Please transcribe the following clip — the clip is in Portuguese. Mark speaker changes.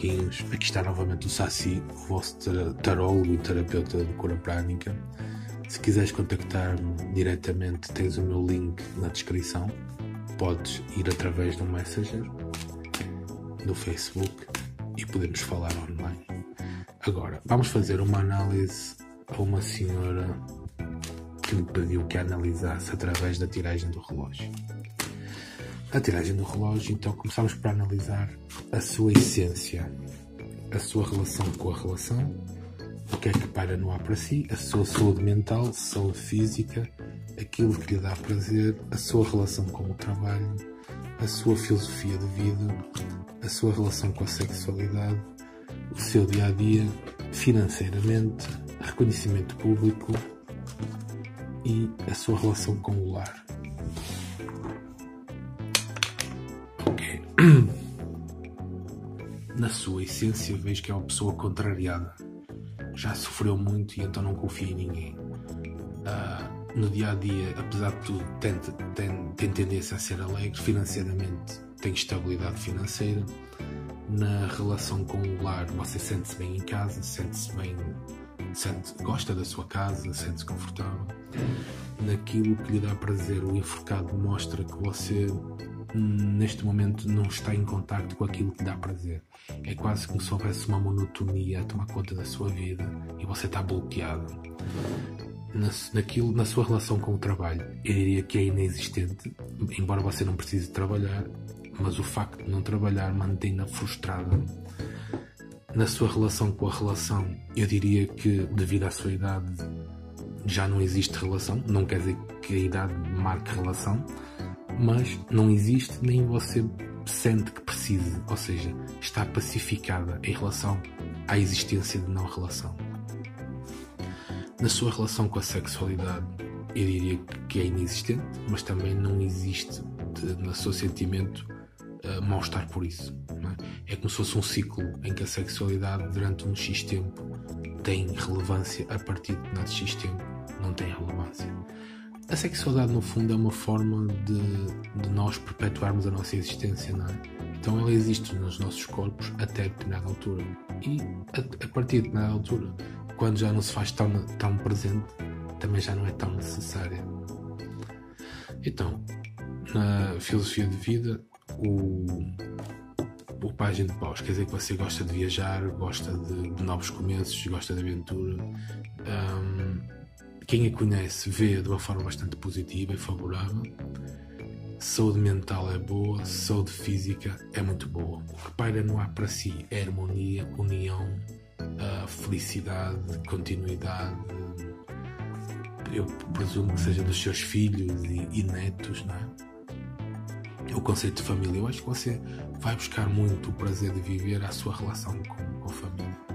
Speaker 1: amiguinhos, aqui está novamente o Saci, o vosso tarólogo e terapeuta de cura prânica. Se quiseres contactar-me diretamente, tens o meu link na descrição. Podes ir através do Messenger, do Facebook e podemos falar online. Agora, vamos fazer uma análise a uma senhora que me pediu que analisasse através da tiragem do relógio a tiragem do relógio, então começamos por analisar a sua essência, a sua relação com a relação, o que é que para no ar para si, a sua saúde mental, saúde física, aquilo que lhe dá prazer, a sua relação com o trabalho, a sua filosofia de vida, a sua relação com a sexualidade, o seu dia a dia, financeiramente, reconhecimento público e a sua relação com o lar. Na sua essência, vejo que é uma pessoa contrariada. Já sofreu muito e então não confia em ninguém. Uh, no dia a dia, apesar de tudo, tem, tem, tem tendência a ser alegre. Financeiramente, tem estabilidade financeira. Na relação com o lar, você sente-se bem em casa, sente-se bem, sente, gosta da sua casa, sente-se confortável. Naquilo que lhe dá prazer, o enforcado mostra que você neste momento não está em contacto com aquilo que dá prazer. É quase como se houvesse uma monotonia a tomar conta da sua vida e você está bloqueado. Na, naquilo, na sua relação com o trabalho, eu diria que é inexistente, embora você não precise trabalhar, mas o facto de não trabalhar mantém-na frustrada. Na sua relação com a relação, eu diria que devido à sua idade já não existe relação, não quer dizer que a idade marque relação, mas não existe nem você sente que precise, ou seja, está pacificada em relação à existência de não relação. Na sua relação com a sexualidade, eu diria que é inexistente, mas também não existe no seu sentimento uh, mal-estar por isso. É? é como se fosse um ciclo em que a sexualidade, durante um X tempo, tem relevância, a partir de nada X tempo, não tem relevância. A sexualidade, no fundo, é uma forma de, de nós perpetuarmos a nossa existência, não é? Então ela existe nos nossos corpos até determinada altura. E a, a partir de determinada altura, quando já não se faz tão, tão presente, também já não é tão necessária. Então, na filosofia de vida, o, o página de paus quer dizer que você gosta de viajar, gosta de, de novos começos, gosta de aventura. Um, quem a conhece vê de uma forma bastante positiva e favorável. Saúde mental é boa, saúde física é muito boa. O que paira no ar para si é harmonia, união, felicidade, continuidade. Eu presumo que seja dos seus filhos e, e netos, não é? O conceito de família. Eu acho que você vai buscar muito o prazer de viver a sua relação com, com a família